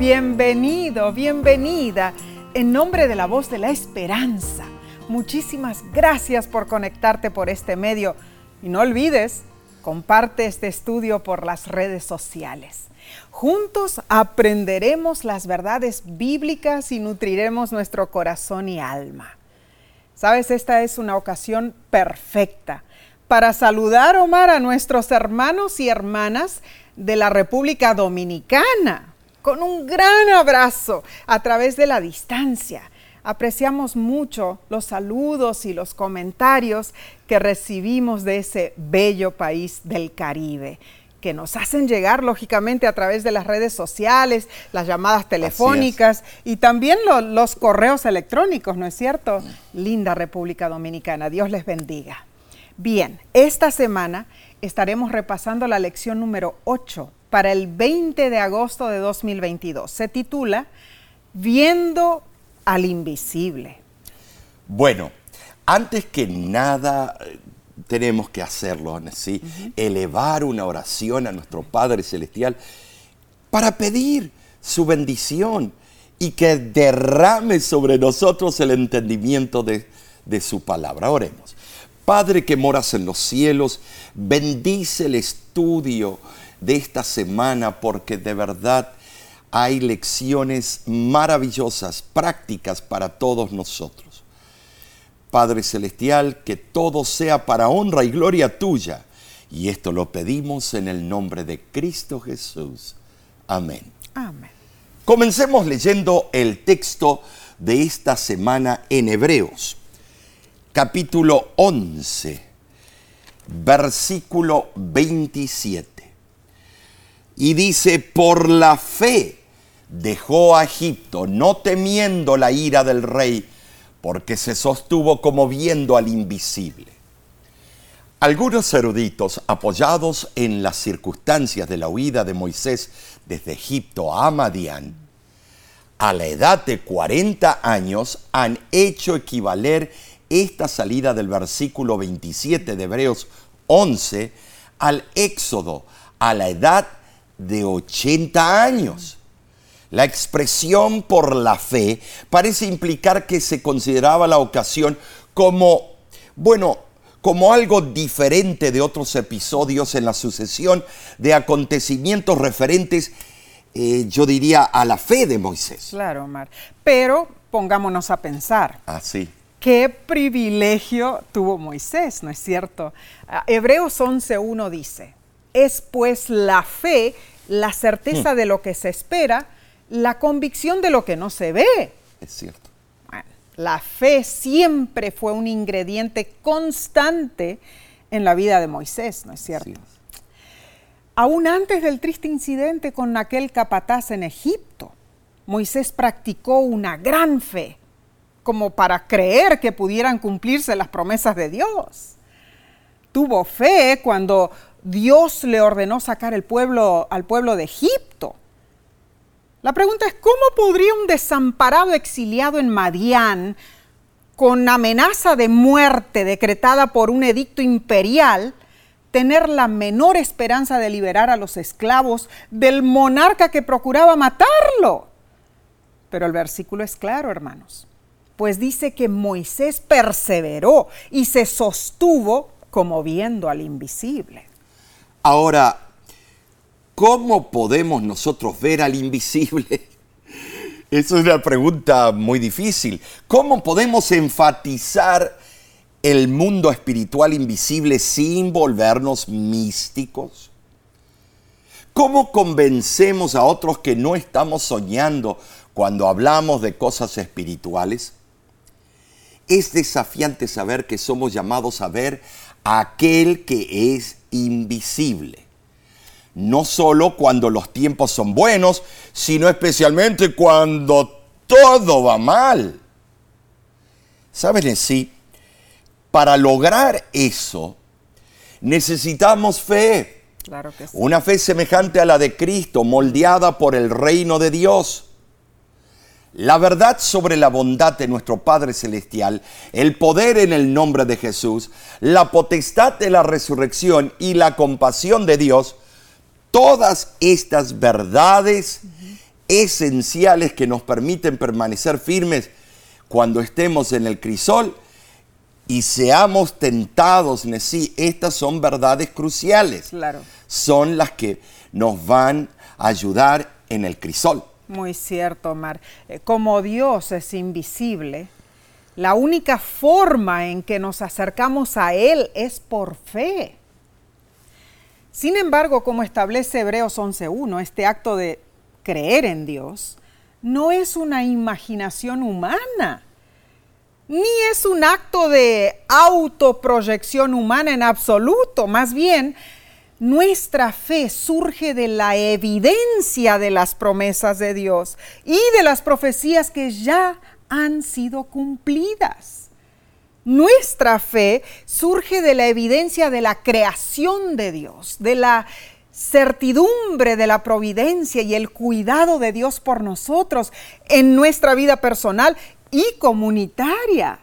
Bienvenido, bienvenida. En nombre de la voz de la esperanza, muchísimas gracias por conectarte por este medio. Y no olvides, comparte este estudio por las redes sociales. Juntos aprenderemos las verdades bíblicas y nutriremos nuestro corazón y alma. Sabes, esta es una ocasión perfecta para saludar, Omar, a nuestros hermanos y hermanas de la República Dominicana con un gran abrazo a través de la distancia. Apreciamos mucho los saludos y los comentarios que recibimos de ese bello país del Caribe que nos hacen llegar lógicamente a través de las redes sociales, las llamadas telefónicas y también los correos electrónicos, ¿no es cierto? Linda República Dominicana, Dios les bendiga. Bien, esta semana estaremos repasando la lección número 8 para el 20 de agosto de 2022. Se titula Viendo al invisible. Bueno, antes que nada tenemos que hacerlo, ¿sí? Elevar una oración a nuestro Padre Celestial para pedir su bendición y que derrame sobre nosotros el entendimiento de, de su palabra. Oremos. Padre que moras en los cielos, bendice el estudio de esta semana porque de verdad hay lecciones maravillosas, prácticas para todos nosotros. Padre Celestial, que todo sea para honra y gloria tuya. Y esto lo pedimos en el nombre de Cristo Jesús. Amén. Amén. Comencemos leyendo el texto de esta semana en Hebreos capítulo 11, versículo 27. Y dice, por la fe dejó a Egipto, no temiendo la ira del rey, porque se sostuvo como viendo al invisible. Algunos eruditos, apoyados en las circunstancias de la huida de Moisés desde Egipto a Madián, a la edad de 40 años han hecho equivaler esta salida del versículo 27 de Hebreos 11 al Éxodo a la edad de 80 años. La expresión por la fe parece implicar que se consideraba la ocasión como, bueno, como algo diferente de otros episodios en la sucesión de acontecimientos referentes, eh, yo diría, a la fe de Moisés. Claro, Omar. Pero pongámonos a pensar. Así. Ah, qué privilegio tuvo Moisés, ¿no es cierto? Ah, Hebreos 11.1 dice, es pues la fe, la certeza hmm. de lo que se espera, la convicción de lo que no se ve. Es cierto. la fe siempre fue un ingrediente constante en la vida de Moisés, ¿no es cierto? Aún antes del triste incidente con aquel capataz en Egipto, Moisés practicó una gran fe como para creer que pudieran cumplirse las promesas de Dios. Tuvo fe cuando Dios le ordenó sacar el pueblo, al pueblo de Egipto. La pregunta es, ¿cómo podría un desamparado exiliado en Madián, con amenaza de muerte decretada por un edicto imperial, tener la menor esperanza de liberar a los esclavos del monarca que procuraba matarlo? Pero el versículo es claro, hermanos pues dice que Moisés perseveró y se sostuvo como viendo al invisible. Ahora, ¿cómo podemos nosotros ver al invisible? Esa es una pregunta muy difícil. ¿Cómo podemos enfatizar el mundo espiritual invisible sin volvernos místicos? ¿Cómo convencemos a otros que no estamos soñando cuando hablamos de cosas espirituales? es desafiante saber que somos llamados a ver aquel que es invisible. No solo cuando los tiempos son buenos, sino especialmente cuando todo va mal. ¿Saben en sí? Para lograr eso, necesitamos fe. Claro que sí. Una fe semejante a la de Cristo, moldeada por el reino de Dios la verdad sobre la bondad de nuestro Padre Celestial, el poder en el nombre de Jesús, la potestad de la resurrección y la compasión de Dios, todas estas verdades esenciales que nos permiten permanecer firmes cuando estemos en el crisol y seamos tentados, sí, estas son verdades cruciales. Claro. Son las que nos van a ayudar en el crisol. Muy cierto, Omar. Eh, como Dios es invisible, la única forma en que nos acercamos a Él es por fe. Sin embargo, como establece Hebreos 11.1, este acto de creer en Dios no es una imaginación humana, ni es un acto de autoproyección humana en absoluto, más bien nuestra fe surge de la evidencia de las promesas de Dios y de las profecías que ya han sido cumplidas. Nuestra fe surge de la evidencia de la creación de Dios, de la certidumbre de la providencia y el cuidado de Dios por nosotros en nuestra vida personal y comunitaria.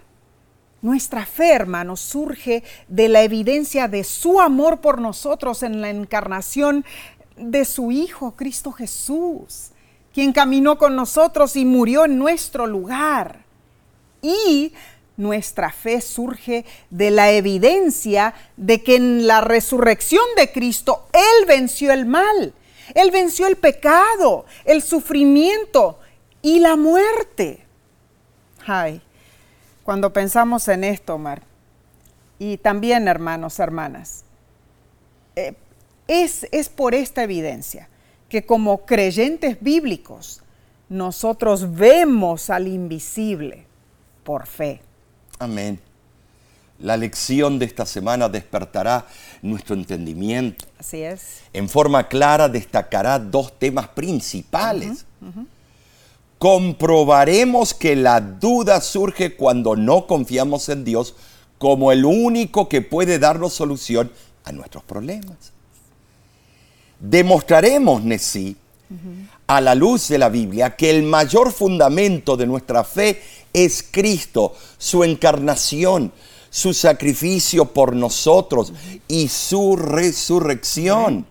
Nuestra fe, hermanos, surge de la evidencia de su amor por nosotros en la encarnación de su Hijo, Cristo Jesús, quien caminó con nosotros y murió en nuestro lugar. Y nuestra fe surge de la evidencia de que en la resurrección de Cristo Él venció el mal, Él venció el pecado, el sufrimiento y la muerte. Ay, cuando pensamos en esto, Omar, y también hermanos, hermanas, eh, es, es por esta evidencia que como creyentes bíblicos nosotros vemos al invisible por fe. Amén. La lección de esta semana despertará nuestro entendimiento. Así es. En forma clara destacará dos temas principales comprobaremos que la duda surge cuando no confiamos en Dios como el único que puede darnos solución a nuestros problemas. Demostraremos, Nesí, a la luz de la Biblia, que el mayor fundamento de nuestra fe es Cristo, su encarnación, su sacrificio por nosotros y su resurrección.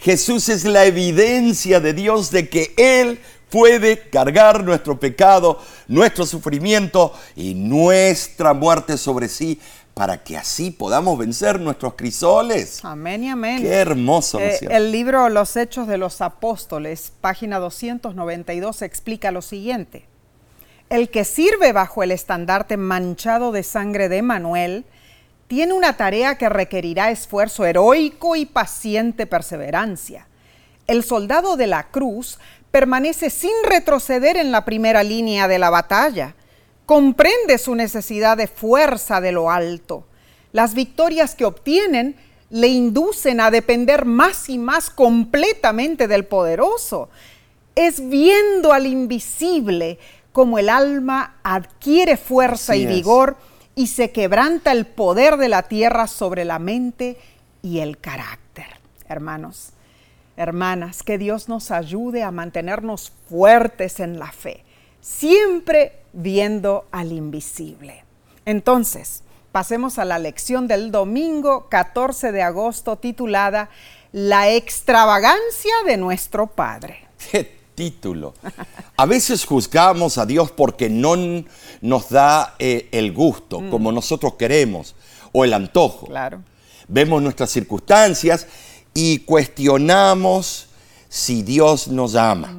Jesús es la evidencia de Dios de que Él puede cargar nuestro pecado, nuestro sufrimiento y nuestra muerte sobre sí para que así podamos vencer nuestros crisoles. Amén y amén. Qué hermoso. Eh, el libro Los Hechos de los Apóstoles, página 292, explica lo siguiente. El que sirve bajo el estandarte manchado de sangre de Manuel tiene una tarea que requerirá esfuerzo heroico y paciente perseverancia. El soldado de la cruz permanece sin retroceder en la primera línea de la batalla. Comprende su necesidad de fuerza de lo alto. Las victorias que obtienen le inducen a depender más y más completamente del poderoso. Es viendo al invisible como el alma adquiere fuerza y vigor y se quebranta el poder de la tierra sobre la mente y el carácter. Hermanos, hermanas, que Dios nos ayude a mantenernos fuertes en la fe, siempre viendo al invisible. Entonces, pasemos a la lección del domingo 14 de agosto titulada La extravagancia de nuestro Padre. ¿Qué título? A veces juzgamos a Dios porque no nos da eh, el gusto mm. como nosotros queremos o el antojo. Claro. Vemos nuestras circunstancias y cuestionamos si Dios nos ama,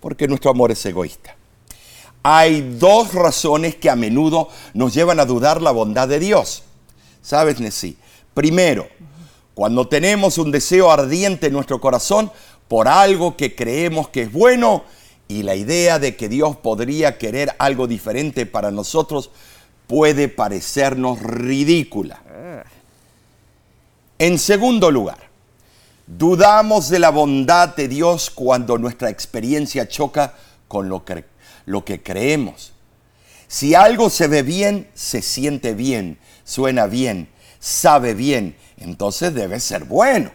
porque nuestro amor es egoísta. Hay dos razones que a menudo nos llevan a dudar la bondad de Dios. ¿Sabes, Nessie? Primero, cuando tenemos un deseo ardiente en nuestro corazón por algo que creemos que es bueno y la idea de que Dios podría querer algo diferente para nosotros puede parecernos ridícula. En segundo lugar, Dudamos de la bondad de Dios cuando nuestra experiencia choca con lo que, creemos. Si algo se ve bien, se siente bien, suena bien, sabe bien, entonces debe ser bueno.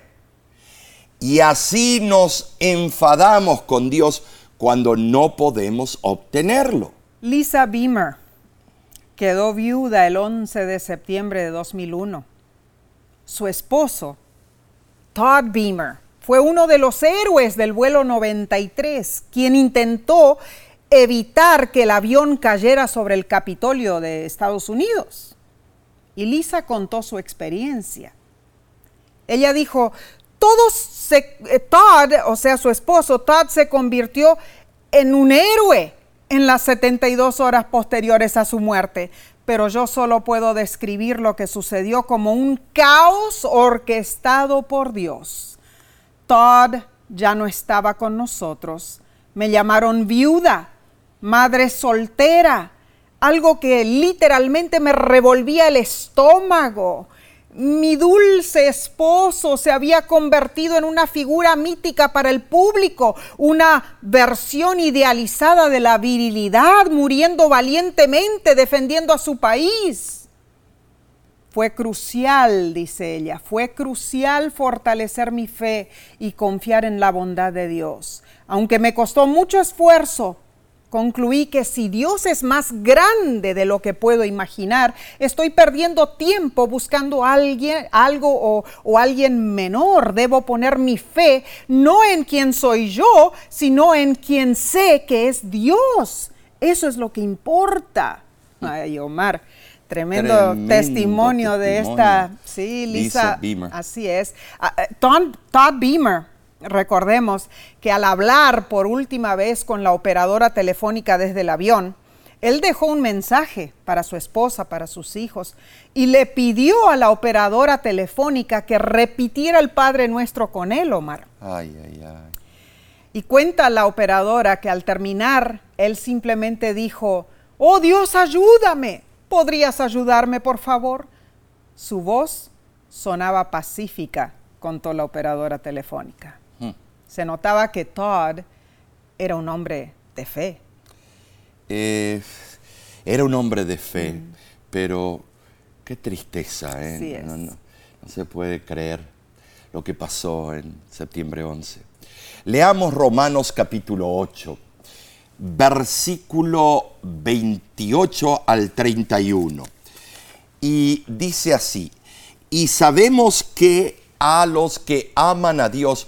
Y así nos enfadamos con Dios cuando no podemos obtenerlo. Lisa Beamer quedó viuda el 11 de septiembre de 2001. Su esposo Todd Beamer Fue uno de los héroes del vuelo 93, quien intentó evitar que el avión cayera sobre el Capitolio de Estados Unidos. Y Lisa contó su experiencia. Ella dijo, todos eh, Todd, o sea, su esposo, Todd se convirtió en un héroe en las 72 horas posteriores a su muerte, pero yo solo puedo describir lo que sucedió como un caos orquestado por Dios. Todd ya no estaba con nosotros. Me llamaron viuda, madre soltera, algo que literalmente me revolvía el estómago. Mi dulce esposo se había convertido en una figura mítica para el público, una versión idealizada de la virilidad, muriendo valientemente, defendiendo a su país. Fue crucial, dice ella, fue crucial fortalecer mi fe y confiar en la bondad de Dios. Aunque me costó mucho esfuerzo, concluí que si Dios es más grande de lo que puedo imaginar, estoy perdiendo tiempo buscando alguien, algo o, o, alguien menor. Debo poner mi fe no en quien soy yo, sino en quien sé que es Dios. Eso es lo que importa. Ay, Omar. Tremendo, Tremendo testimonio, testimonio, de esta, sí, Lisa, Lisa Beamer. Así es. Uh, Todd, Todd Beamer Recordemos que al hablar por última vez con la operadora telefónica desde el avión, él dejó un mensaje para su esposa, para sus hijos, y le pidió a la operadora telefónica que repitiera el Padre Nuestro con él, Omar. Ay, ay, ay. Y cuenta la operadora que al terminar, él simplemente dijo, oh Dios, ayúdame. ¿Podrías ayudarme, por favor? Su voz sonaba pacífica, contó la operadora telefónica se notaba que Todd era un hombre de fe. Eh, era un hombre de fe, mm. pero qué tristeza, ¿eh? No, no, no, se puede creer lo que pasó en septiembre 11. Leamos Romanos capítulo 8, versículo 28 al 31. Y dice así, y sabemos que a los que aman a Dios,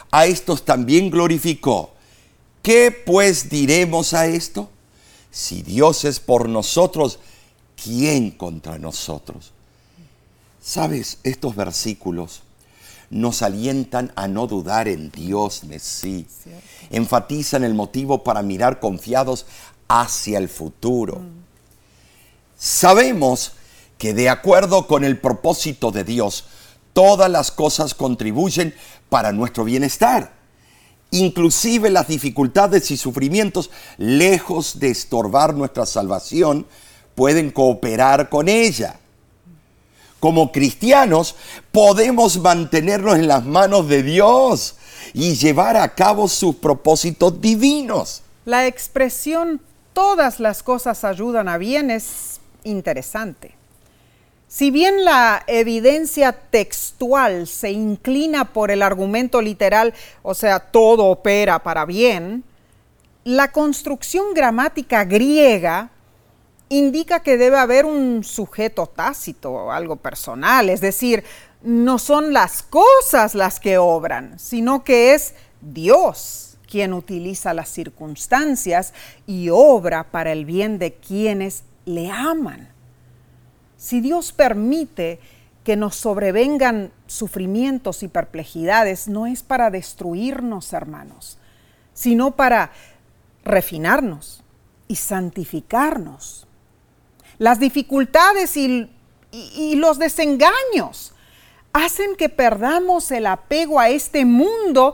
a estos también glorificó. ¿Qué pues diremos a esto? Si Dios es por nosotros, ¿quién contra nosotros? Sabes, estos versículos nos alientan a no dudar en Dios, sí. Enfatizan el motivo para mirar confiados hacia el futuro. Mm. Sabemos que de acuerdo con el propósito de Dios, todas las cosas contribuyen para nuestro bienestar. Inclusive las dificultades y sufrimientos, lejos de estorbar nuestra salvación, pueden cooperar con ella. Como cristianos podemos mantenernos en las manos de Dios y llevar a cabo sus propósitos divinos. La expresión todas las cosas ayudan a bien es interesante. Si bien la evidencia textual se inclina por el argumento literal, o sea, todo opera para bien, la construcción gramática griega indica que debe haber un sujeto tácito, o algo personal, es decir, no son las cosas las que obran, sino que es Dios quien utiliza las circunstancias y obra para el bien de quienes le aman. Si Dios permite que nos sobrevengan sufrimientos y perplejidades, no es para destruirnos, hermanos, sino para refinarnos y santificarnos. Las dificultades y, los desengaños hacen que perdamos el apego a este mundo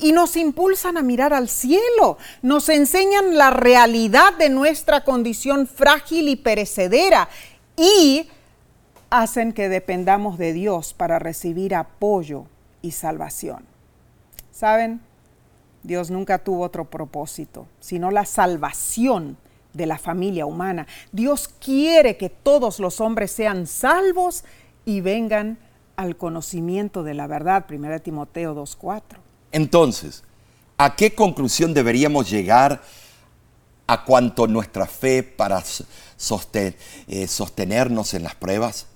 y nos impulsan a mirar al cielo, nos enseñan la realidad de nuestra condición frágil y perecedera y hacen que dependamos de Dios para recibir apoyo y salvación. ¿Saben? Dios nunca tuvo otro propósito, sino la salvación de la familia humana. Dios quiere que todos los hombres sean salvos y vengan al conocimiento de la verdad. 1 Timoteo 2.4. Entonces, ¿a qué conclusión deberíamos llegar a cuanto nuestra fe para eh, sostenernos en las pruebas?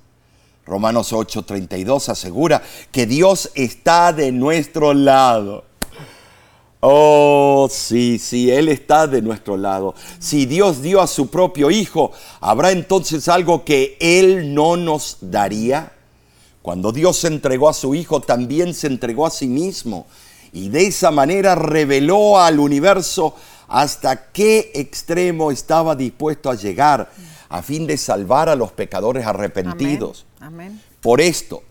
Romanos 8:32 asegura que Dios está de nuestro lado. Oh, sí, sí, Él está de nuestro lado. Si Dios dio a su propio Hijo, ¿habrá entonces algo que Él no nos daría? Cuando Dios se entregó a su Hijo, también se entregó a sí mismo. Y de esa manera reveló al universo hasta qué extremo estaba dispuesto a llegar a fin de salvar a los pecadores arrepentidos. Amén. Por esto,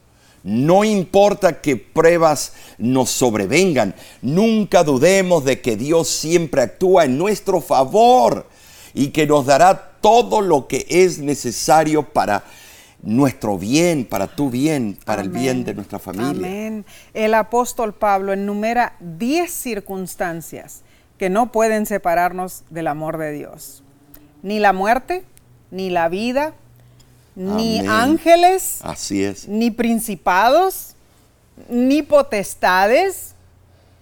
no importa que pruebas nos sobrevengan, nunca dudemos de que Dios siempre actúa en nuestro favor y que nos dará todo lo que es necesario para nuestro bien, para tu bien, para el bien de nuestra familia. Amén. El apóstol Pablo enumera 10 circunstancias que no pueden separarnos del amor de Dios. Ni la muerte, ni la vida, ni ángeles, así es, ni principados, ni potestades,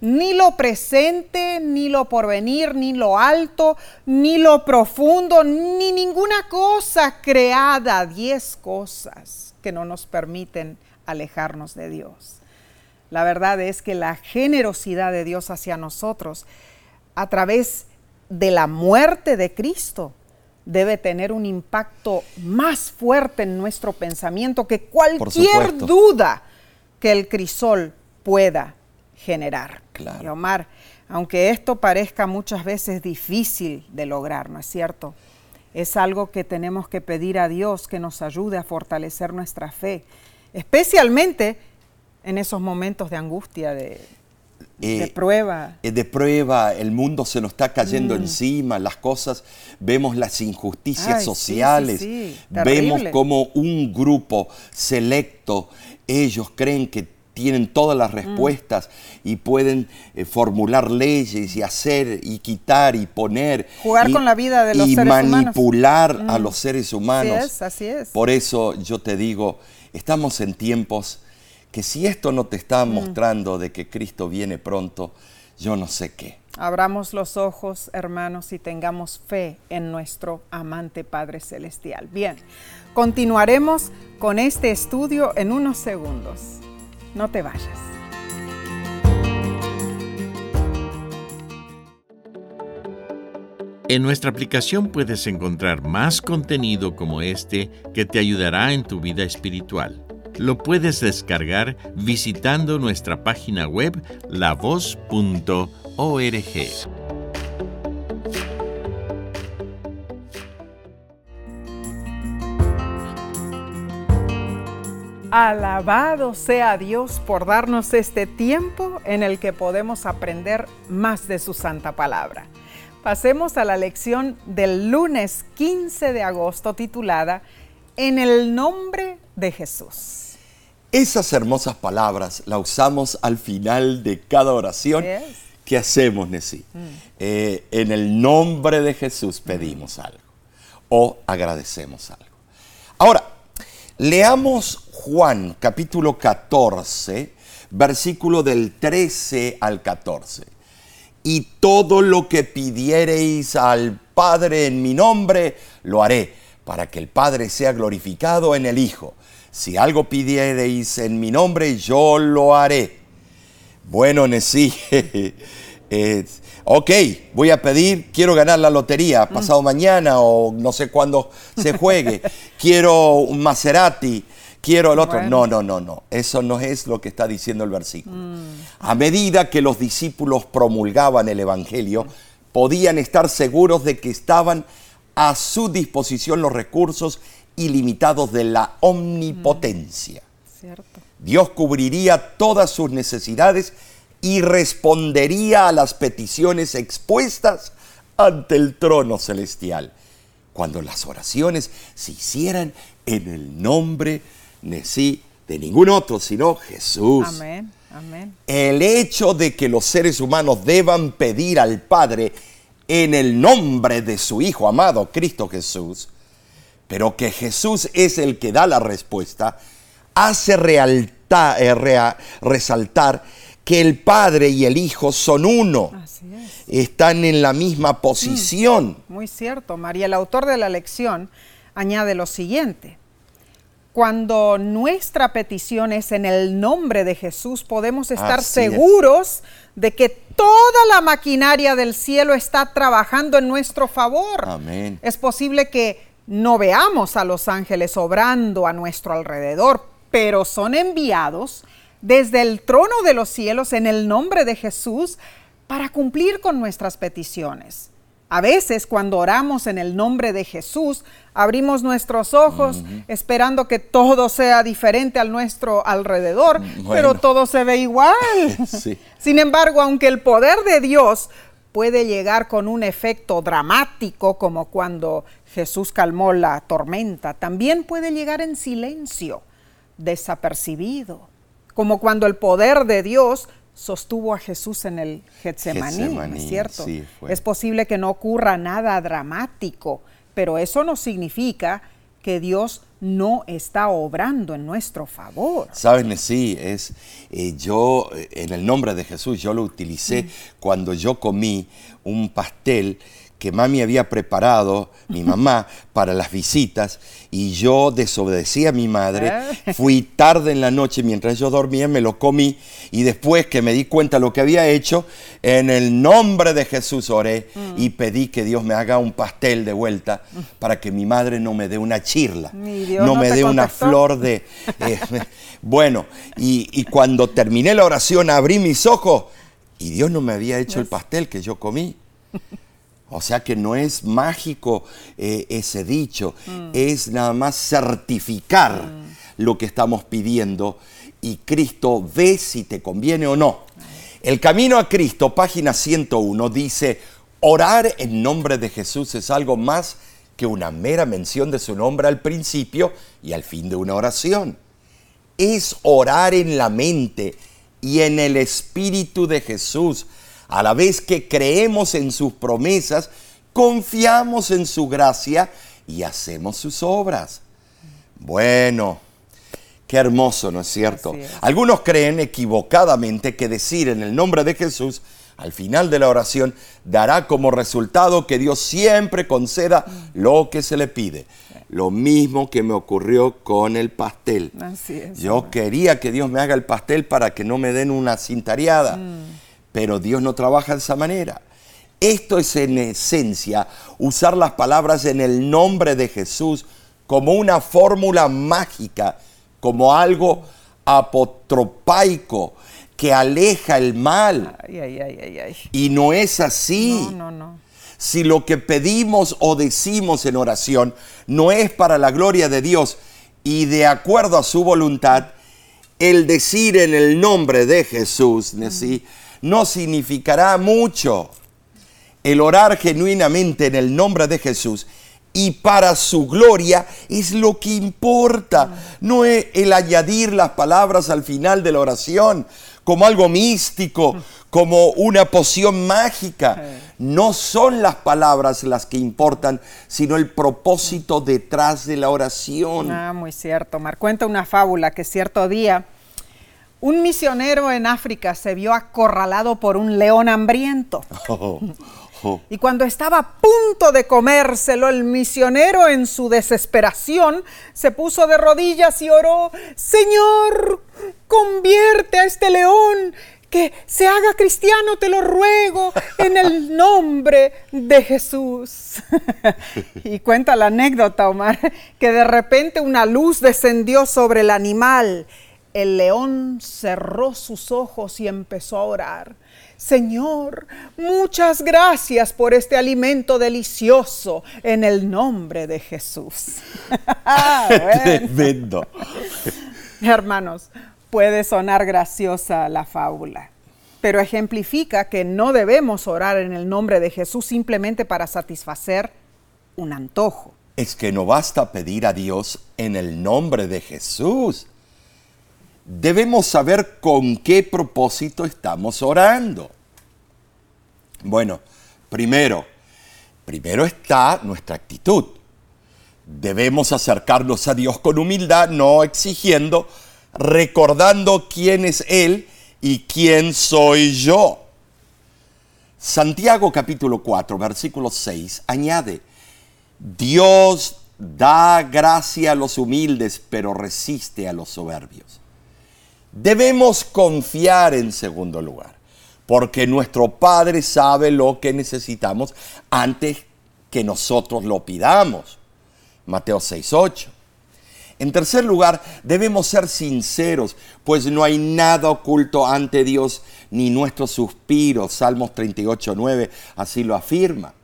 ni lo presente, ni lo porvenir, ni lo alto, ni lo profundo, ni ninguna cosa creada, diez cosas que no nos permiten alejarnos de Dios. La verdad es que la generosidad de Dios hacia nosotros a través de la muerte de Cristo debe tener un impacto más fuerte en nuestro pensamiento que cualquier duda que el crisol pueda generar. Y Omar, aunque esto parezca muchas veces difícil de lograr, ¿no es cierto? Es algo que tenemos que pedir a Dios que nos ayude a fortalecer nuestra fe, especialmente en esos momentos de angustia, de, de eh, prueba. Eh, de prueba, el mundo se nos está cayendo mm. encima, las cosas, vemos las injusticias sociales, vemos como un grupo selecto, ellos creen que tienen todas las mm. respuestas y pueden eh, formular leyes y hacer y quitar y poner. Jugar con la vida de los seres humanos. Y manipular a mm. los seres humanos. Así es, así es. Por eso yo te digo, estamos en tiempos que si esto no te está mm. mostrando de que Cristo viene pronto, yo no sé qué. Abramos los ojos, hermanos, y tengamos fe en nuestro amante Padre Celestial. Bien, continuaremos con este estudio en unos segundos. No te vayas. En nuestra aplicación puedes encontrar más contenido como este que te ayudará en tu vida espiritual. Lo puedes descargar visitando nuestra página web lavoz.org. Alabado sea Dios por darnos este tiempo en el que podemos aprender más de su santa palabra. Pasemos a la lección del lunes 15 de agosto titulada En el nombre de Jesús. Esas hermosas palabras las usamos al final de cada oración que hacemos, Nesí. Mm. Eh, en el nombre de Jesús pedimos algo o agradecemos algo. Ahora, leamos Juan capítulo 14, versículo del 13 al 14. Y todo lo que pidiereis al Padre en mi nombre, lo haré, para que el Padre sea glorificado en el Hijo si algo pidiereis en mi nombre, yo lo haré. Bueno, Nesí, eh, ok, voy a pedir, quiero ganar la lotería mm. pasado mañana o no sé cuándo se juegue. quiero un Maserati, quiero el otro. No, no, no, no. Eso no es lo que está diciendo el versículo. Mm. A medida que los discípulos promulgaban el Evangelio, podían estar seguros de que estaban a su disposición los recursos ilimitados de la omnipotencia. Dios cubriría todas sus necesidades y respondería a las peticiones expuestas ante el trono celestial, cuando las oraciones se hicieran en el nombre de sí de ningún otro sino Jesús. Amén. Amén. El hecho de que los seres humanos deban pedir al Padre en el nombre de su Hijo amado, Cristo Jesús, pero que Jesús es el que da la respuesta, hace realta- eh, rea- resaltar que el Padre y el Hijo son uno, Así es. están en la misma posición. Muy cierto, María. El autor de la lección añade lo siguiente. Cuando nuestra petición es en el nombre de Jesús, podemos estar Así es. seguros de que toda la maquinaria del cielo está trabajando en nuestro favor. Amén. Es posible que no veamos a los ángeles obrando a nuestro alrededor, pero son enviados desde el trono de los cielos en el nombre de Jesús para cumplir con nuestras peticiones. A veces cuando oramos en el nombre de Jesús, abrimos nuestros ojos esperando que todo sea diferente al nuestro alrededor, pero todo se ve igual. Sí. Sin embargo, aunque el poder de Dios puede llegar con un efecto dramático, como cuando Jesús calmó la tormenta, también puede llegar en silencio, desapercibido, como cuando el poder de Dios sostuvo a Jesús en el Getsemaní, ¿no Getsemaní, es cierto? sí, es posible que no ocurra nada dramático, pero eso no significa que Dios no está obrando en nuestro favor. Saben, sí, es eh, yo eh, en el nombre de Jesús yo lo utilicé Mm. cuando yo comí un pastel que mami había preparado, mi mamá, para las visitas, y yo desobedecí a mi madre, Eh. fui tarde en la noche mientras yo dormía, me lo comí, y después que me di cuenta lo que había hecho, en el nombre de Jesús oré Mm. y pedí que Dios me haga un pastel de vuelta para que mi madre no me dé una chirla, no no me dé una flor de... eh, bueno, y, y cuando terminé la oración abrí mis ojos y Dios no me había hecho el pastel que yo comí. O sea que no es mágico eh, ese dicho, es nada más certificar lo que estamos pidiendo y Cristo ve si te conviene o no. El camino a Cristo, página 101, dice, orar en nombre de Jesús es algo más que una mera mención de su nombre al principio y al fin de una oración es orar en la mente y en el Espíritu de Jesús. A la vez que creemos en sus promesas, confiamos en su gracia y hacemos sus obras. Bueno, qué hermoso, ¿no es cierto? Es. Algunos creen equivocadamente que decir en el nombre de Jesús al final de la oración dará como resultado que Dios siempre conceda lo que se le pide. Lo mismo que me ocurrió con el pastel. Así es. Yo quería que Dios me haga el pastel para que no me den una cintareada, pero Dios no trabaja de esa manera. Esto es en esencia usar las palabras en el nombre de Jesús como una fórmula mágica, como algo apotropaico que aleja el mal. Ay, ay, ay, ay, ay. Y no es así No, no, no. si lo que pedimos o decimos en oración no es para la gloria de Dios y de acuerdo a su voluntad, el decir en el nombre de Jesús ¿sí? No significará mucho. El orar genuinamente en el nombre de Jesús y para su gloria es lo que importa, no es el añadir las palabras al final de la oración como algo místico, como una poción mágica. No son las palabras las que importan, sino el propósito detrás de la oración. Ah, muy cierto. Mar cuenta una fábula que cierto día un misionero en África se vio acorralado por un león hambriento. Oh, oh. Y cuando estaba a punto de comérselo, el misionero en su desesperación se puso de rodillas y oró, Señor, convierte a este león, que se haga cristiano, te lo ruego, en el nombre de Jesús. y cuenta la anécdota, Omar, que de repente una luz descendió sobre el animal. El león cerró sus ojos y empezó a orar. Señor, muchas gracias por este alimento delicioso en el nombre de Jesús. Ah. Tremendo. Hermanos, puede sonar graciosa la fábula, pero ejemplifica que no debemos orar en el nombre de Jesús simplemente para satisfacer un antojo. Es que no basta pedir a Dios en el nombre de Jesús. Debemos saber con qué propósito estamos orando. Bueno, primero, primero está nuestra actitud. Debemos acercarnos a Dios con humildad, no exigiendo, recordando quién es Él y quién soy yo. Santiago capítulo 4, versículo 6 añade, Dios da gracia a los humildes, pero resiste a los soberbios. Debemos confiar en segundo lugar, porque nuestro Padre sabe lo que necesitamos antes que nosotros lo pidamos. Mateo 6, 8. En tercer lugar, debemos ser sinceros, pues no hay nada oculto ante Dios, ni nuestros suspiros. Salmos 38, 9 así lo afirma.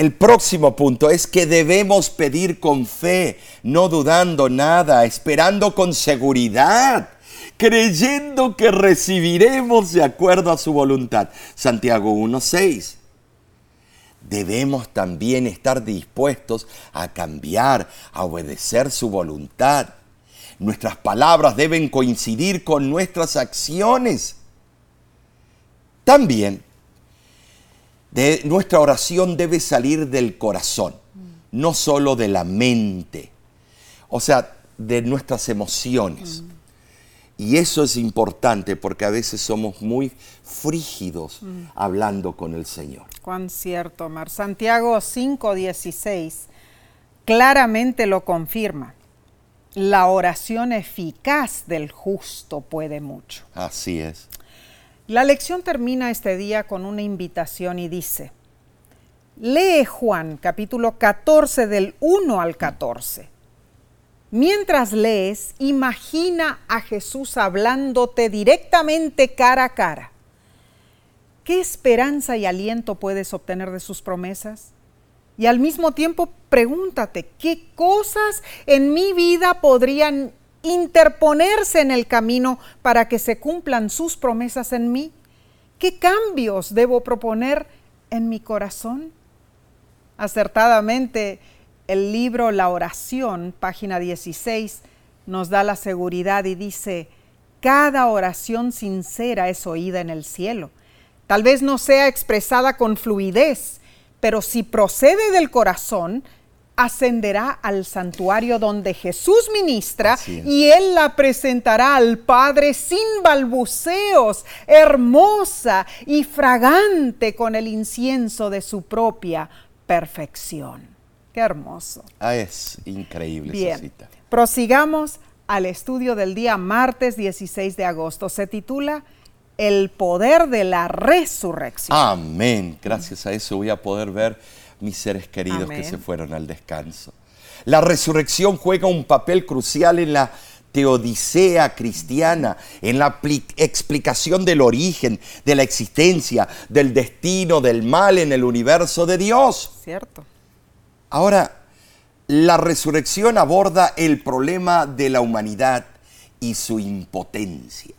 El próximo punto es que debemos pedir con fe, no dudando nada, esperando con seguridad, creyendo que recibiremos de acuerdo a su voluntad. Santiago 1.6 debemos también estar dispuestos a cambiar, a obedecer su voluntad. Nuestras palabras deben coincidir con nuestras acciones. También de nuestra oración debe salir del corazón, no solo de la mente, o sea, de nuestras emociones. Y eso es importante porque a veces somos muy frígidos hablando con el Señor. Cuán cierto, Mar. Santiago 5:16 claramente lo confirma. La oración eficaz del justo puede mucho. Así es. La lección termina este día con una invitación y dice, lee Juan capítulo 14 del 1 al 14 Mientras lees, imagina a Jesús hablándote directamente cara a cara. ¿Qué esperanza y aliento puedes obtener de sus promesas? Y al mismo tiempo pregúntate, ¿qué cosas en mi vida podrían interponerse en el camino para que se cumplan sus promesas en mí? ¿Qué cambios debo proponer en mi corazón? Acertadamente, el libro La oración, página 16, nos da la seguridad y dice, cada oración sincera es oída en el cielo. Tal vez no sea expresada con fluidez, pero si procede del corazón, ascenderá al santuario donde Jesús ministra y Él la presentará al Padre sin balbuceos, hermosa y fragante con el incienso de su propia perfección. Qué hermoso. Ah, es increíble Bien. esa cita. Prosigamos al estudio del día martes 16 de agosto. Se titula El poder de la resurrección. Amén. Gracias a eso voy a poder ver mis seres queridos Amén. que se fueron al descanso. La resurrección juega un papel crucial en la teodicea cristiana, en la pli- explicación del origen, de la existencia, del destino, del mal en el universo de Dios. ¿Cierto? Ahora, la resurrección aborda el problema de la humanidad y su impotencia.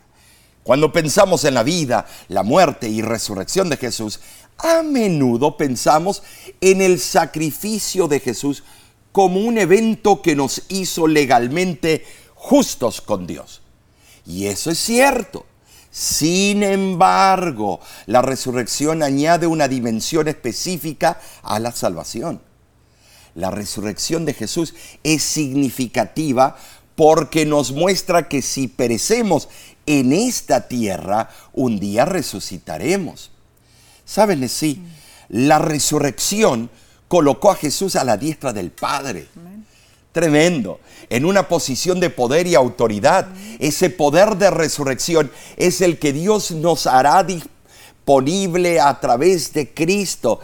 Cuando pensamos en la vida, la muerte y resurrección de Jesús, a menudo pensamos en el sacrificio de Jesús como un evento que nos hizo legalmente justos con Dios. Y eso es cierto. Sin embargo, la resurrección añade una dimensión específica a la salvación. La resurrección de Jesús es significativa porque nos muestra que si perecemos en esta tierra, un día resucitaremos. ¿Saben? Sí, la resurrección colocó a Jesús a la diestra del Padre. Tremendo, en una posición de poder y autoridad. Ese poder de resurrección es el que Dios nos hará disponible a través de Cristo.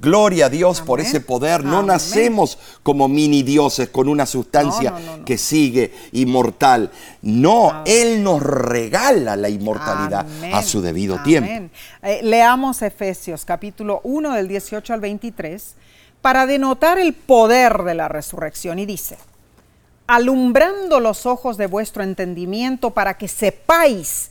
Gloria a Dios por ese poder. No Amén. nacemos como mini dioses con una sustancia No, no, no, no. que sigue inmortal. No, Él nos regala la inmortalidad a su debido tiempo. Eh, leamos Efesios capítulo 1 del 18 al 23 para denotar el poder de la resurrección y dice, alumbrando los ojos de vuestro entendimiento para que sepáis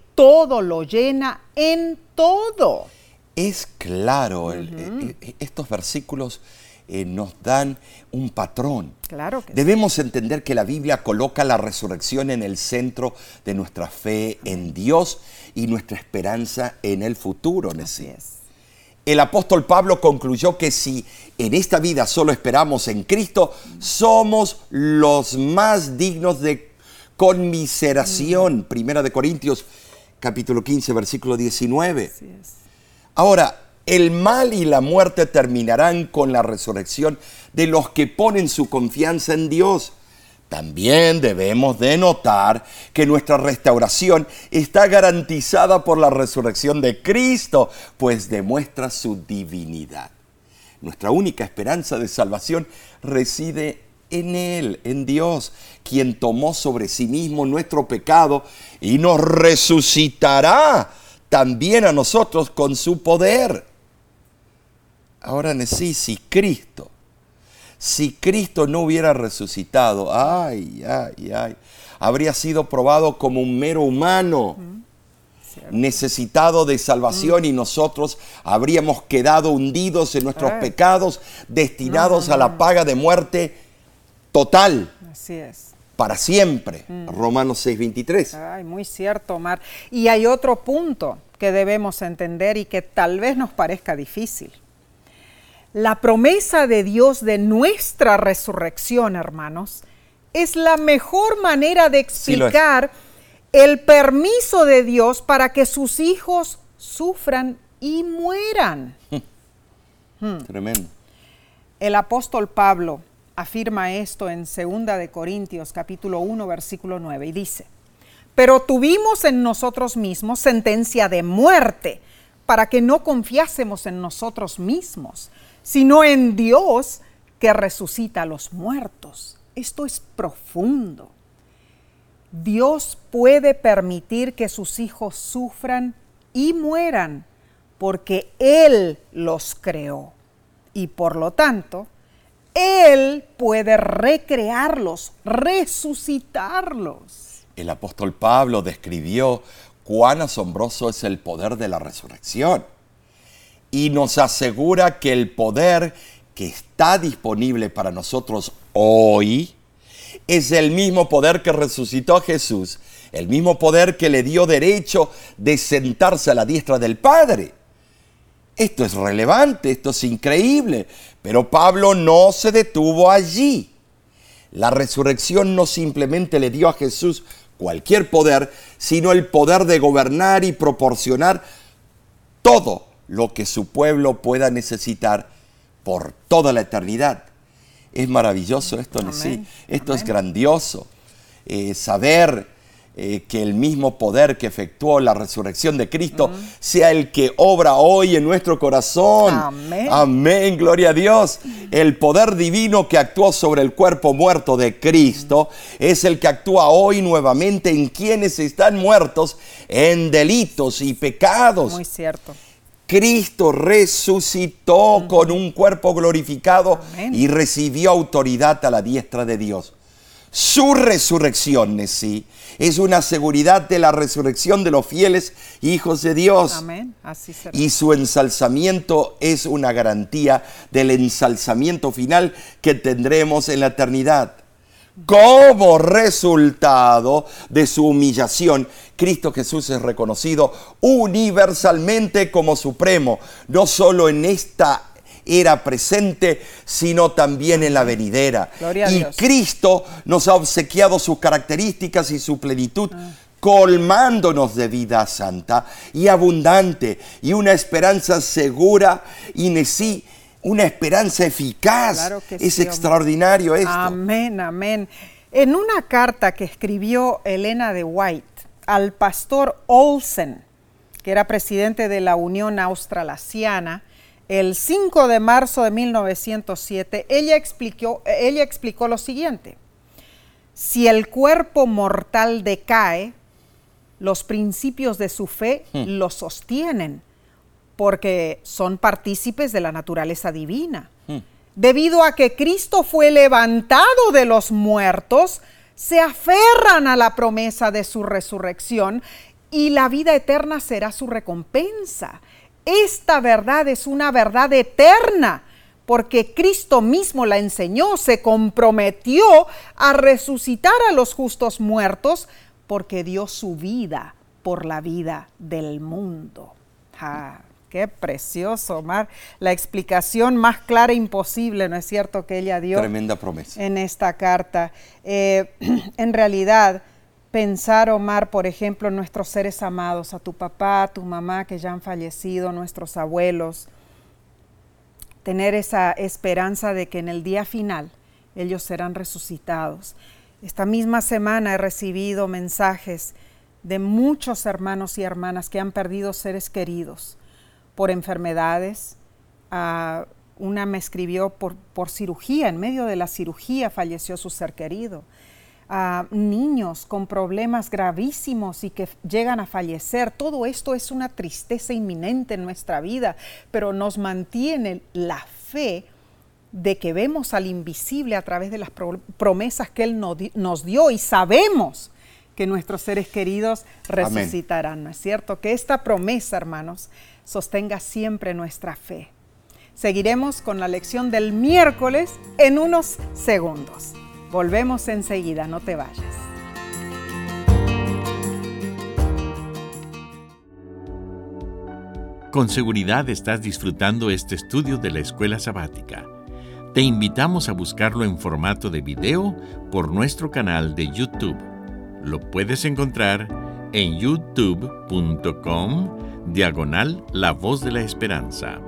todo lo llena en todo. Es claro, eh, eh, estos versículos eh, nos dan un patrón. Claro que Debemos entender que la Biblia coloca la resurrección en el centro de nuestra fe en Dios y nuestra esperanza en el futuro. Así es. El apóstol Pablo concluyó que si en esta vida solo esperamos en Cristo, somos los más dignos de conmiseración. Primera de Corintios capítulo 15, versículo 19. Ahora, el mal y la muerte terminarán con la resurrección de los que ponen su confianza en Dios. También debemos de notar que nuestra restauración está garantizada por la resurrección de Cristo, pues demuestra su divinidad. Nuestra única esperanza de salvación reside en Él, en Dios, quien tomó sobre sí mismo nuestro pecado y nos resucitará también a nosotros con su poder. Ahora sí, si Cristo, si Cristo no hubiera resucitado, ay, ay, ay, habría sido probado como un mero humano. necesitado de salvación y nosotros habríamos quedado hundidos en nuestros pecados, destinados a la paga de muerte total. Así es. Para siempre. Mm. Romanos 6:23. Ay, muy cierto, Omar. Y hay otro punto que debemos entender y que tal vez nos parezca difícil. La promesa de Dios de nuestra resurrección, hermanos, es la mejor manera de explicar el permiso de Dios para que sus hijos sufran y mueran. Hmm. Tremendo. El apóstol Pablo afirma esto en 2 de Corintios capítulo 1 versículo 9 y dice: "Pero tuvimos en nosotros mismos sentencia de muerte, para que no confiásemos en nosotros mismos, sino en Dios que resucita a los muertos." Esto es profundo. Dios puede permitir que sus hijos sufran y mueran porque Él los creó. Y por lo tanto, él puede recrearlos, resucitarlos. El apóstol Pablo describió cuán asombroso es el poder de la resurrección y nos asegura que el poder que está disponible para nosotros hoy es el mismo poder que resucitó a Jesús, el mismo poder que le dio derecho de sentarse a la diestra del Padre. Esto es relevante, esto es increíble, pero Pablo no se detuvo allí. La resurrección no simplemente le dio a Jesús cualquier poder, sino el poder de gobernar y proporcionar todo lo que su pueblo pueda necesitar por toda la eternidad. Es maravilloso esto, sí. Esto es grandioso. Eh, saber eh, que el mismo poder que efectuó la resurrección de Cristo sea el que obra hoy en nuestro corazón. Amén. Amén, gloria a Dios. El poder divino que actuó sobre el cuerpo muerto de Cristo es el que actúa hoy nuevamente en quienes están muertos en delitos y pecados. Muy cierto. Cristo resucitó con un cuerpo glorificado y recibió autoridad a la diestra de Dios. Su resurrección, sí, es una seguridad de la resurrección de los fieles hijos de Dios. Amén. Así será. Y su ensalzamiento es una garantía del ensalzamiento final que tendremos en la eternidad. Como resultado de su humillación, Cristo Jesús es reconocido universalmente como supremo, no solo en esta era presente, sino también en la venidera. y Cristo nos ha obsequiado sus características y su plenitud colmándonos de vida santa y abundante y una esperanza segura y sí, una esperanza eficaz. Claro que es sí, extraordinario esto. Amén, amén. En una carta que escribió Elena de White al pastor Olsen, que era presidente de la Unión Australasiana, el 5 de marzo de 1907, ella explicó, ella explicó lo siguiente. Si el cuerpo mortal decae, los principios de su fe lo sostienen, porque son partícipes de la naturaleza divina. Debido a que Cristo fue levantado de los muertos, se aferran a la promesa de su resurrección y la vida eterna será su recompensa. Esta verdad es una verdad eterna porque Cristo mismo la enseñó, se comprometió a resucitar a los justos muertos porque dio su vida por la vida del mundo. Ah, qué precioso, Omar. La explicación más clara imposible, ¿no es cierto?, que ella dio. Tremenda promesa. En esta carta. Eh, en realidad, pensar, Omar, por ejemplo, en nuestros seres amados, a tu papá, a tu mamá que ya han fallecido, nuestros abuelos, tener esa esperanza de que en el día final ellos serán resucitados. Esta misma semana he recibido mensajes de muchos hermanos y hermanas que han perdido seres queridos por enfermedades. Uh, una me escribió por, por cirugía, en medio de la cirugía falleció su ser querido a niños con problemas gravísimos y que llegan a fallecer. Todo esto es una tristeza inminente en nuestra vida, pero nos mantiene la fe de que vemos al invisible a través de las promesas que Él nos dio y sabemos que nuestros seres queridos resucitarán, ¿no es cierto? Que esta promesa, hermanos, sostenga siempre nuestra fe. Seguiremos con la lección del miércoles en unos segundos. Volvemos enseguida, no te vayas. Con seguridad estás disfrutando este estudio de la escuela sabática. Te invitamos a buscarlo en formato de video por nuestro canal de YouTube. Lo puedes encontrar en youtube.com diagonal La Voz de la Esperanza.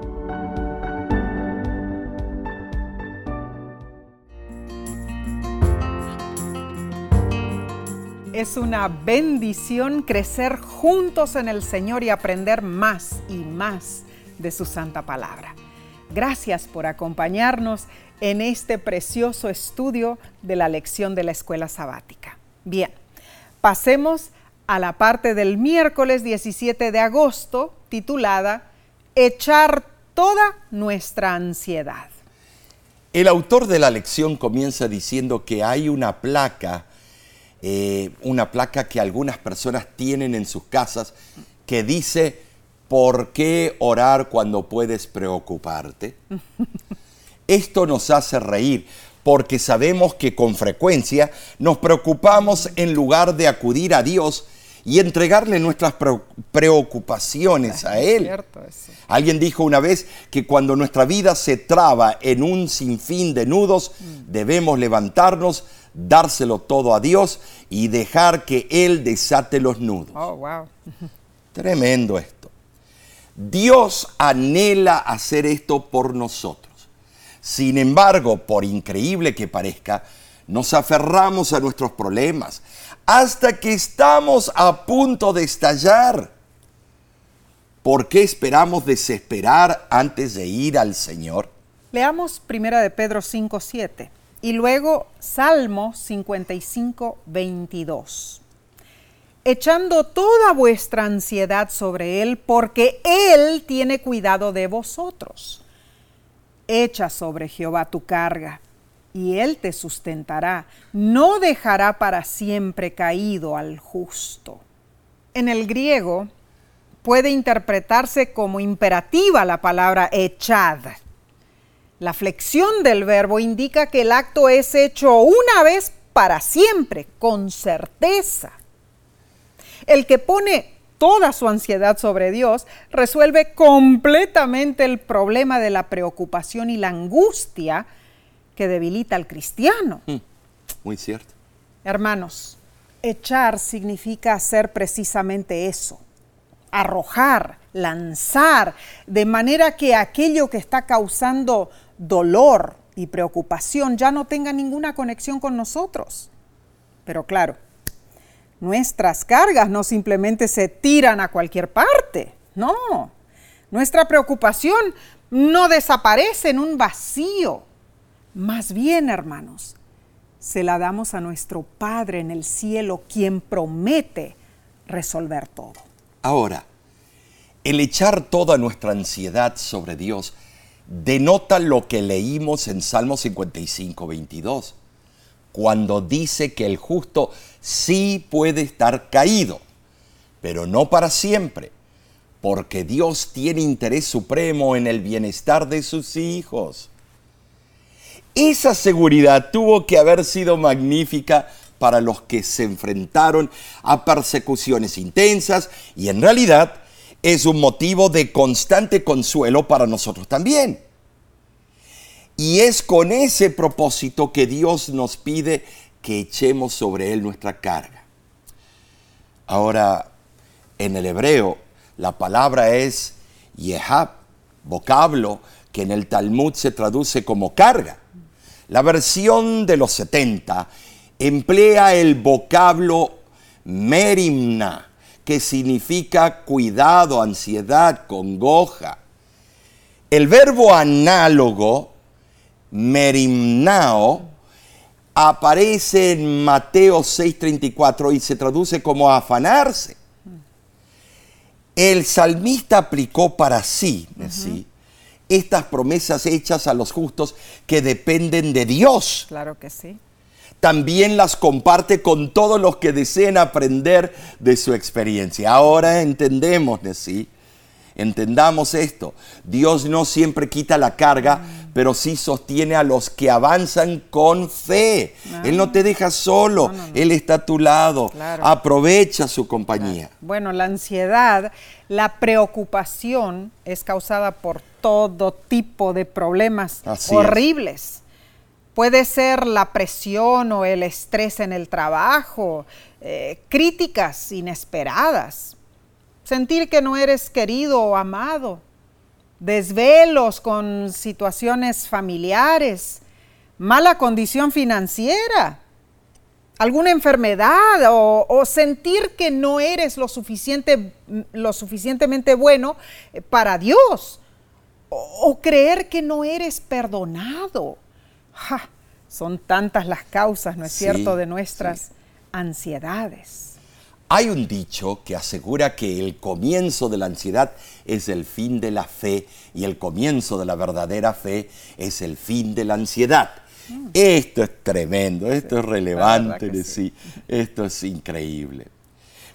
Es una bendición crecer juntos en el Señor y aprender más y más de su santa palabra. Gracias por acompañarnos en este precioso estudio de la lección de la escuela sabática. Bien, pasemos a la parte del miércoles 17 de agosto titulada Echar toda nuestra ansiedad. El autor de la lección comienza diciendo que hay una placa eh, una placa que algunas personas tienen en sus casas que dice, ¿por qué orar cuando puedes preocuparte? Esto nos hace reír porque sabemos que con frecuencia nos preocupamos en lugar de acudir a Dios y entregarle nuestras preocupaciones a Él. Alguien dijo una vez que cuando nuestra vida se traba en un sinfín de nudos, mm. debemos levantarnos, dárselo todo a Dios y dejar que Él desate los nudos. Oh, wow. Tremendo esto. Dios anhela hacer esto por nosotros. Sin embargo, por increíble que parezca, nos aferramos a nuestros problemas hasta que estamos a punto de estallar. ¿Por qué esperamos desesperar antes de ir al Señor? Leamos primera de Pedro 5:7 y luego Salmo 55, 22. Echando toda vuestra ansiedad sobre Él, porque Él tiene cuidado de vosotros. Echa sobre Jehová tu carga, y Él te sustentará. No dejará para siempre caído al justo. En el griego puede interpretarse como imperativa la palabra echad la flexión del verbo indica que el acto es hecho una vez para siempre, con certeza. El que pone toda su ansiedad sobre Dios resuelve completamente el problema de la preocupación y la angustia que debilita al cristiano. Hmm, muy cierto. Hermanos, Echar significa hacer precisamente eso, arrojar, lanzar, de manera que aquello que está causando dolor y preocupación ya no tenga ninguna conexión con nosotros. Pero claro, nuestras cargas no simplemente se tiran a cualquier parte, no. Nuestra preocupación no desaparece en un vacío. Más bien, hermanos, se la damos a nuestro Padre en el cielo, quien promete resolver todo. Ahora, el echar toda nuestra ansiedad sobre Dios denota lo que leímos en Salmo 55, 22 cuando dice que el justo sí puede estar caído, pero no para siempre, porque Dios tiene interés supremo en el bienestar de sus hijos. Esa seguridad tuvo que haber sido magnífica para los que se enfrentaron a persecuciones intensas y en realidad es un motivo de constante consuelo para nosotros también. Y es con ese propósito que Dios nos pide que echemos sobre Él nuestra carga. Ahora, en el hebreo, la palabra es yehab, vocablo que en el Talmud se traduce como carga. La versión de los 70 emplea el vocablo merimna, que significa cuidado, ansiedad, congoja. El verbo análogo merimnao, aparece en Mateo 6:34 y se traduce como afanarse. El salmista aplicó para sí, estas promesas hechas a los justos que dependen de Dios. Claro que sí. También las comparte con todos los que deseen aprender de su experiencia. Ahora entendemos, ¿sí? Entendamos esto. Dios no siempre quita la carga, pero sí sostiene a los que avanzan con fe. Él no te deja solo, Él está a tu lado. Aprovecha su compañía. Bueno, la ansiedad, la preocupación es causada por todo tipo de problemas horribles. Puede ser la presión o el estrés en el trabajo, eh, críticas inesperadas, sentir que no eres querido o amado, desvelos con situaciones familiares, mala condición financiera, alguna enfermedad o, sentir que no eres lo, suficiente, lo suficientemente bueno eh, para Dios. O, creer que no eres perdonado. Son tantas las causas, ¿no es cierto?, de nuestras ansiedades. Hay un dicho que asegura que el comienzo de la ansiedad es el fin de la fe y el comienzo de la verdadera fe es el fin de la ansiedad. Mm. Esto es tremendo, esto es relevante, sí. esto es increíble.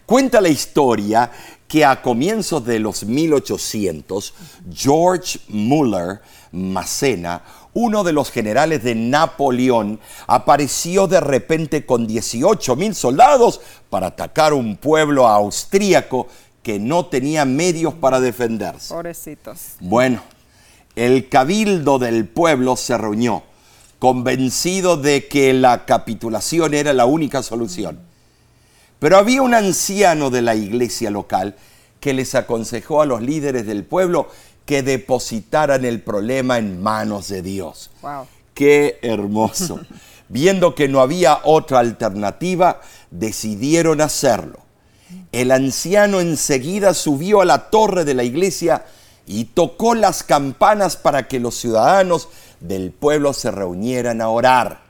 Cuenta la historia que a comienzos de los 1800, George Muller Massena, uno de los generales de Napoleón, apareció de repente con 18 mil soldados para atacar un pueblo austríaco que no tenía medios para defenderse. Pobrecitos. Bueno, el cabildo del pueblo se reunió, convencido de que la capitulación era la única solución. Pero había un anciano de la iglesia local que les aconsejó a los líderes del pueblo que depositaran el problema en manos de Dios. Wow. Qué hermoso. Viendo que no había otra alternativa, decidieron hacerlo. El anciano enseguida subió a la torre de la iglesia y tocó las campanas para que los ciudadanos del pueblo se reunieran a orar.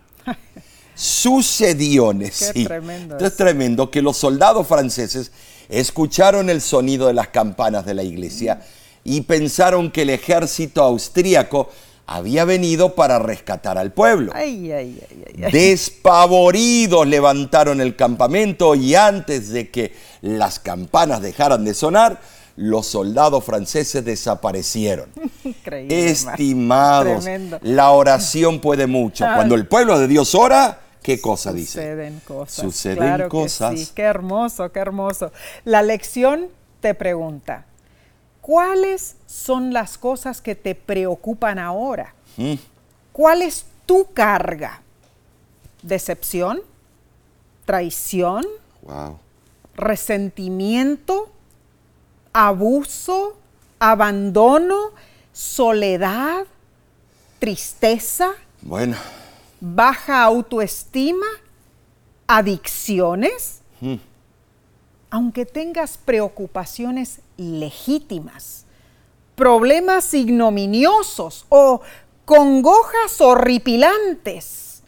Sucedió, sí. Tremendo es tremendo que los soldados franceses escucharon el sonido de las campanas de la iglesia y pensaron que el ejército austríaco había venido para rescatar al pueblo. Despavoridos levantaron el campamento y antes de que las campanas dejaran de sonar, los soldados franceses desaparecieron. Increíble, Estimados, la oración puede mucho. Cuando el pueblo de Dios ora, ¿qué cosa dice? Suceden cosas. Suceden cosas. sí, qué hermoso, qué hermoso. La lección te pregunta, ¿Cuáles son las cosas que te preocupan ahora? Mm. ¿Cuál es tu carga? ¿Decepción? ¿Traición? Wow. resentimiento, abuso, abandono, soledad, tristeza, Bueno, baja autoestima, adicciones. Aunque tengas preocupaciones legítimas, problemas ignominiosos o congojas horripilantes,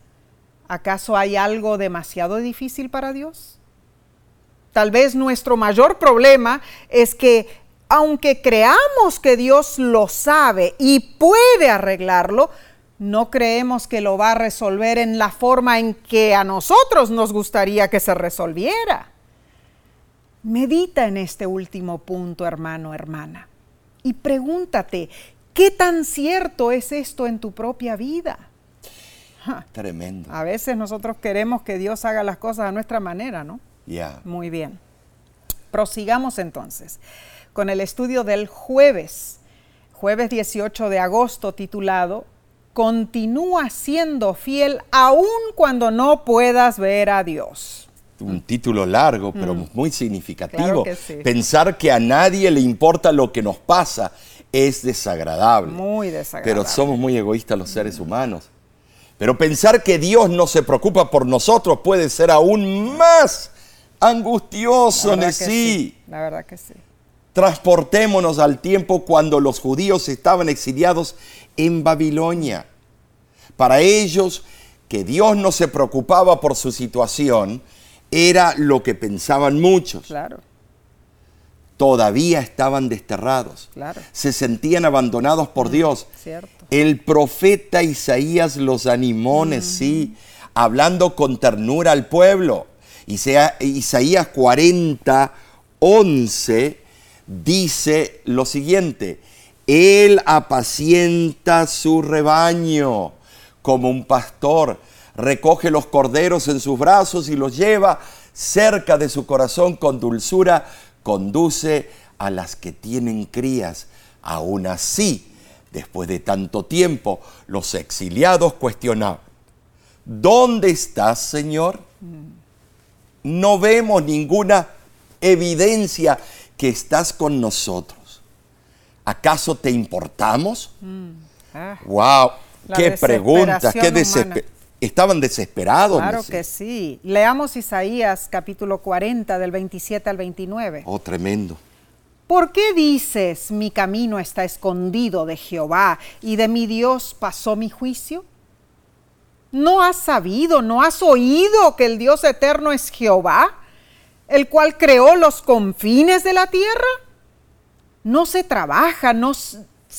¿acaso hay algo demasiado difícil para Dios? Tal vez nuestro mayor problema es que aunque creamos que Dios lo sabe y puede arreglarlo, no creemos que lo va a resolver en la forma en que a nosotros nos gustaría que se resolviera. Medita en este último punto, hermano, hermana, y pregúntate, ¿qué tan cierto es esto en tu propia vida? tremendo. A veces nosotros queremos que Dios haga las cosas a nuestra manera, ¿no? Ya. Muy bien. Prosigamos entonces con el estudio del jueves, jueves 18 de agosto, titulado Continúa siendo fiel aun cuando no puedas ver a Dios. Un título largo, pero muy significativo. Mm. Claro que sí. Pensar que a nadie le importa lo que nos pasa es desagradable. Muy desagradable. Pero somos muy egoístas los seres humanos. Pero pensar que Dios no se preocupa por nosotros puede ser aún más angustioso, sí. sí, La verdad que sí. Transportémonos al tiempo cuando los judíos estaban exiliados en Babilonia. Para ellos, que Dios no se preocupaba por su situación era lo que pensaban muchos. Claro, Todavía estaban desterrados. Claro. Se sentían abandonados por Dios. cierto. El profeta Isaías los animó, sí, hablando con ternura al pueblo. Isaías 40, 11 dice lo siguiente, Él apacienta su rebaño como un pastor, recoge los corderos en sus brazos y los lleva cerca de su corazón con dulzura, conduce a las que tienen crías. Aún así, después de tanto tiempo, los exiliados cuestionaban, ¿dónde estás, Señor? No vemos ninguna evidencia que estás con nosotros. ¿Acaso te importamos? Ah, ¡Wow! La ¡Qué preguntas! ¡Qué desesperación. Estaban desesperados. claro Messi. que sí. Leamos Isaías capítulo 40 del 27 al 29. Oh, tremendo. ¿Por qué dices mi camino está escondido de Jehová y de mi Dios pasó mi juicio? ¿No has sabido, no has oído que el Dios eterno es Jehová, el cual creó los confines de la tierra? No se trabaja, no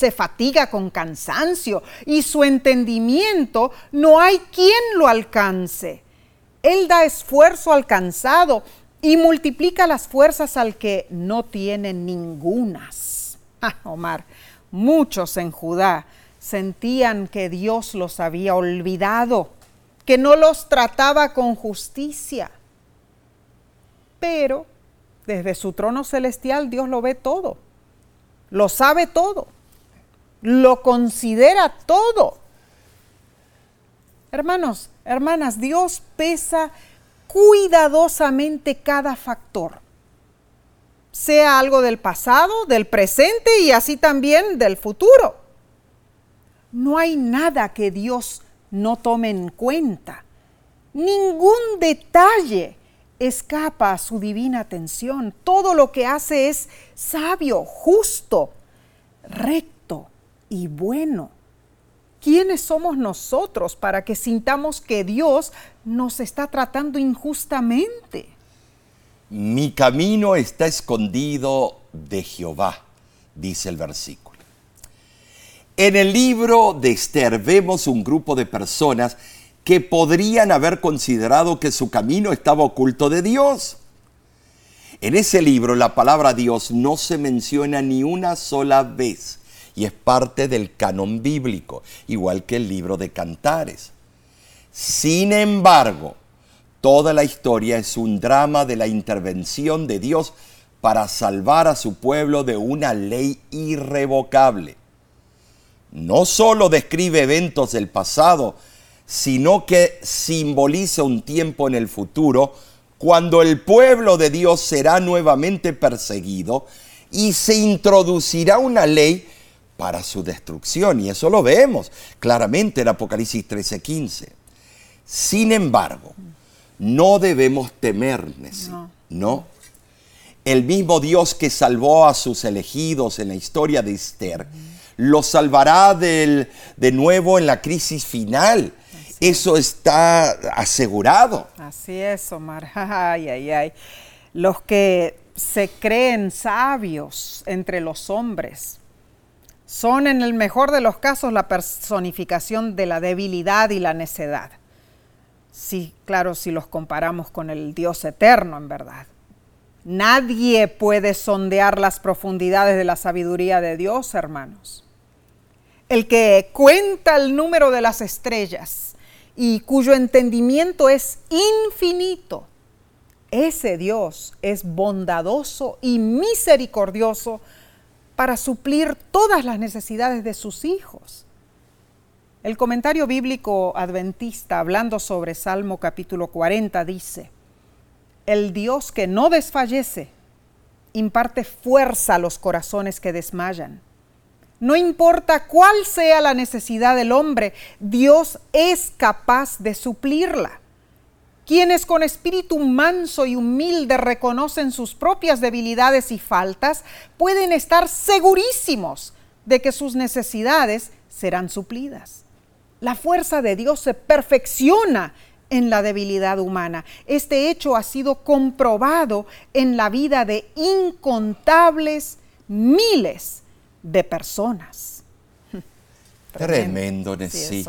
se fatiga con cansancio y su entendimiento no hay quien lo alcance. Él da esfuerzo al cansado y multiplica las fuerzas al que no tiene ningunas. Ah, Omar, muchos en Judá sentían que Dios los había olvidado, que no los trataba con justicia. Pero desde su trono celestial Dios lo ve todo, lo sabe todo, lo considera todo. Hermanos, hermanas, Dios pesa cuidadosamente cada factor, sea algo del pasado, del presente y así también del futuro. No hay nada que Dios no tome en cuenta. Ningún detalle escapa a su divina atención. Todo lo que hace es sabio, justo, recto y bueno. ¿Quiénes somos nosotros para que sintamos que Dios nos está tratando injustamente? Mi camino está escondido de Jehová, dice el versículo. En el libro de Esther vemos un grupo de personas que podrían haber considerado que su camino estaba oculto de Dios. En ese libro la palabra Dios no se menciona ni una sola vez y es parte del canon bíblico, igual que el libro de Cantares. Sin embargo, toda la historia es un drama de la intervención de Dios para salvar a su pueblo de una ley irrevocable. No solo describe eventos del pasado, sino que simboliza un tiempo en el futuro cuando el pueblo de Dios será nuevamente perseguido y se introducirá una ley para su destrucción. Y eso lo vemos claramente en Apocalipsis 13:15. Sin embargo, no debemos temernos, no. ¿no? El mismo Dios que salvó a sus elegidos en la historia de Esther, los salvará de nuevo en la crisis final. Eso está asegurado. Así es, Omar. Ay, ay, ay. Los que se creen sabios entre los hombres son en el mejor de los casos la personificación de la debilidad y la necedad. Sí, claro, si los comparamos con el Dios eterno, en verdad. Nadie puede sondear las profundidades de la sabiduría de Dios, hermanos. El que cuenta el número de las estrellas y cuyo entendimiento es infinito, ese Dios es bondadoso y misericordioso para suplir todas las necesidades de sus hijos. El comentario bíblico adventista hablando sobre Salmo capítulo 40 dice, el Dios que no desfallece imparte fuerza a los corazones que desmayan. No importa cuál sea la necesidad del hombre, Dios es capaz de suplirla. Quienes con espíritu manso y humilde reconocen sus propias debilidades y faltas, pueden estar segurísimos de que sus necesidades serán suplidas. La fuerza de Dios se perfecciona en la debilidad humana. Este hecho ha sido comprobado en la vida de incontables miles de personas. Tremendo, sí,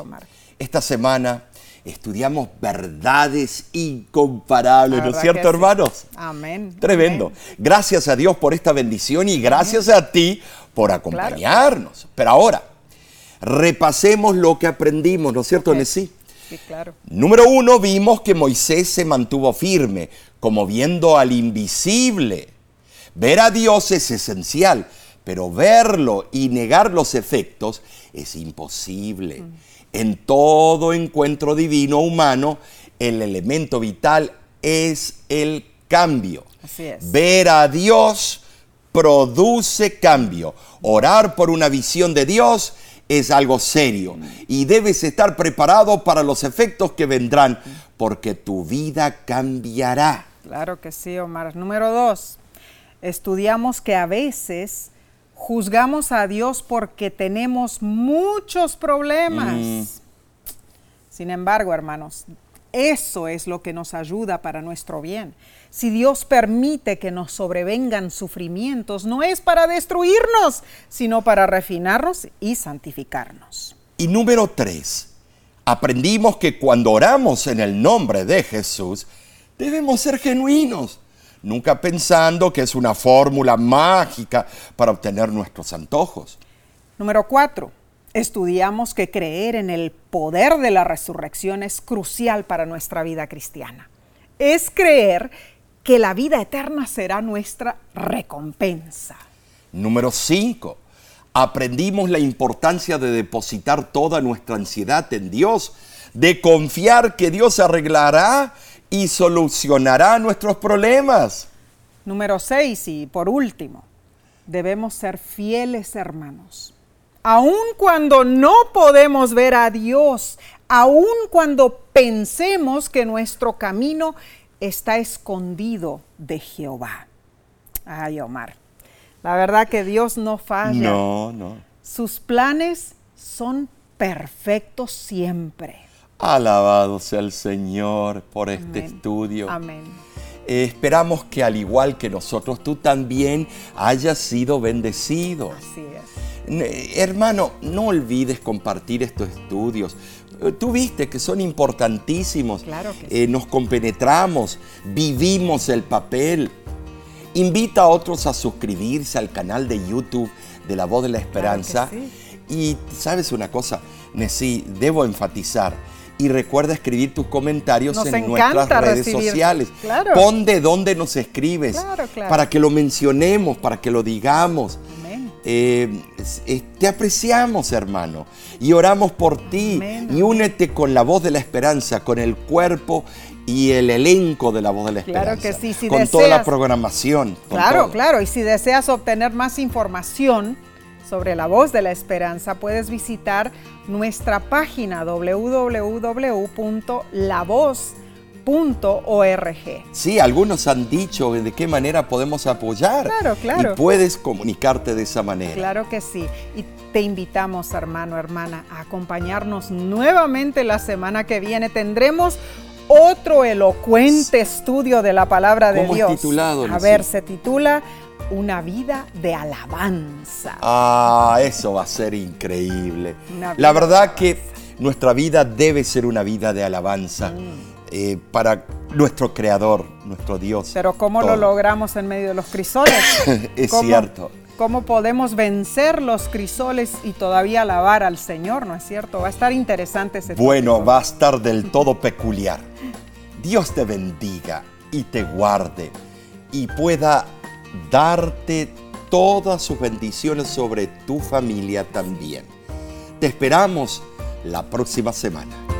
Esta semana estudiamos verdades incomparables, ¿no es cierto, hermanos? Amén. Tremendo. Gracias a Dios por esta bendición y gracias a ti por acompañarnos. Pero ahora, repasemos lo que aprendimos, ¿no es cierto, Nesí? claro. Número uno, vimos que Moisés se mantuvo firme, como viendo al invisible. Ver a Dios es esencial, pero verlo y negar los efectos es imposible. Mm. En todo encuentro divino humano, el elemento vital es el cambio. Así es. Ver a Dios produce cambio. Orar por una visión de Dios es algo serio y debes estar preparado para los efectos que vendrán porque tu vida cambiará. Claro que sí, Omar. Número dos, estudiamos que a veces juzgamos a Dios porque tenemos muchos problemas. Mm. Sin embargo, hermanos, eso es lo que nos ayuda para nuestro bien. Si Dios permite que nos sobrevengan sufrimientos, no es para destruirnos, sino para refinarnos y santificarnos. Y número tres, aprendimos que cuando oramos en el nombre de Jesús, debemos ser genuinos, nunca pensando que es una fórmula mágica para obtener nuestros antojos. Número cuatro, estudiamos que creer en el poder de la resurrección es crucial para nuestra vida cristiana. Es creer que la vida eterna será nuestra recompensa. Número 5. Aprendimos la importancia de depositar toda nuestra ansiedad en Dios, de confiar que Dios arreglará y solucionará nuestros problemas. Número 6 y por último, debemos ser fieles hermanos aun cuando no podemos ver a Dios, aun cuando pensemos que nuestro camino está escondido de Jehová. Ay, Omar, la verdad que Dios no falla. No, no. Sus planes son perfectos siempre. Alabado sea el Señor por este estudio. Amén. Eh, esperamos que al igual que nosotros, tú también hayas sido bendecido. Así es. Hermano, no olvides compartir estos estudios. Eh, tú viste que son importantísimos. Claro que eh, nos compenetramos, vivimos el papel. Invita a otros a suscribirse al canal de YouTube de La Voz de la Esperanza. Y sabes una cosa, Nesí, debo enfatizar. Y recuerda escribir tus comentarios en nuestras redes sociales. Pon de dónde nos escribes para que lo mencionemos, para que lo digamos. Eh, te apreciamos, hermano, y oramos por ti. Y únete con la voz de la esperanza, con el cuerpo y el elenco de La Voz de la Claro Esperanza. que sí, si con toda la programación. Claro, todo. claro. Y si deseas obtener más información sobre la voz de la esperanza, puedes visitar nuestra página www.lavoz.org. Sí, algunos han dicho de qué manera podemos apoyar. Claro, claro. Y puedes comunicarte de esa manera. Claro que sí. Y te invitamos, hermano, hermana, a acompañarnos nuevamente la semana que viene. Tendremos otro elocuente estudio de la palabra de ¿Cómo es Dios. titulado, A ver, se titula Una vida de alabanza. Ah, eso va a ser increíble. La verdad que nuestra vida debe ser una vida de alabanza eh, para nuestro Creador, nuestro Dios. Pero ¿cómo lo logramos en medio de los crisoles? Es ¿Cómo- cierto. ¿Cómo podemos vencer los crisoles y todavía alabar al Señor? ¿No es cierto? Va a estar interesante ese Bueno, tópico. va a estar del todo peculiar. Dios te bendiga y te guarde y pueda darte todas sus bendiciones sobre tu familia también. Te esperamos la próxima semana.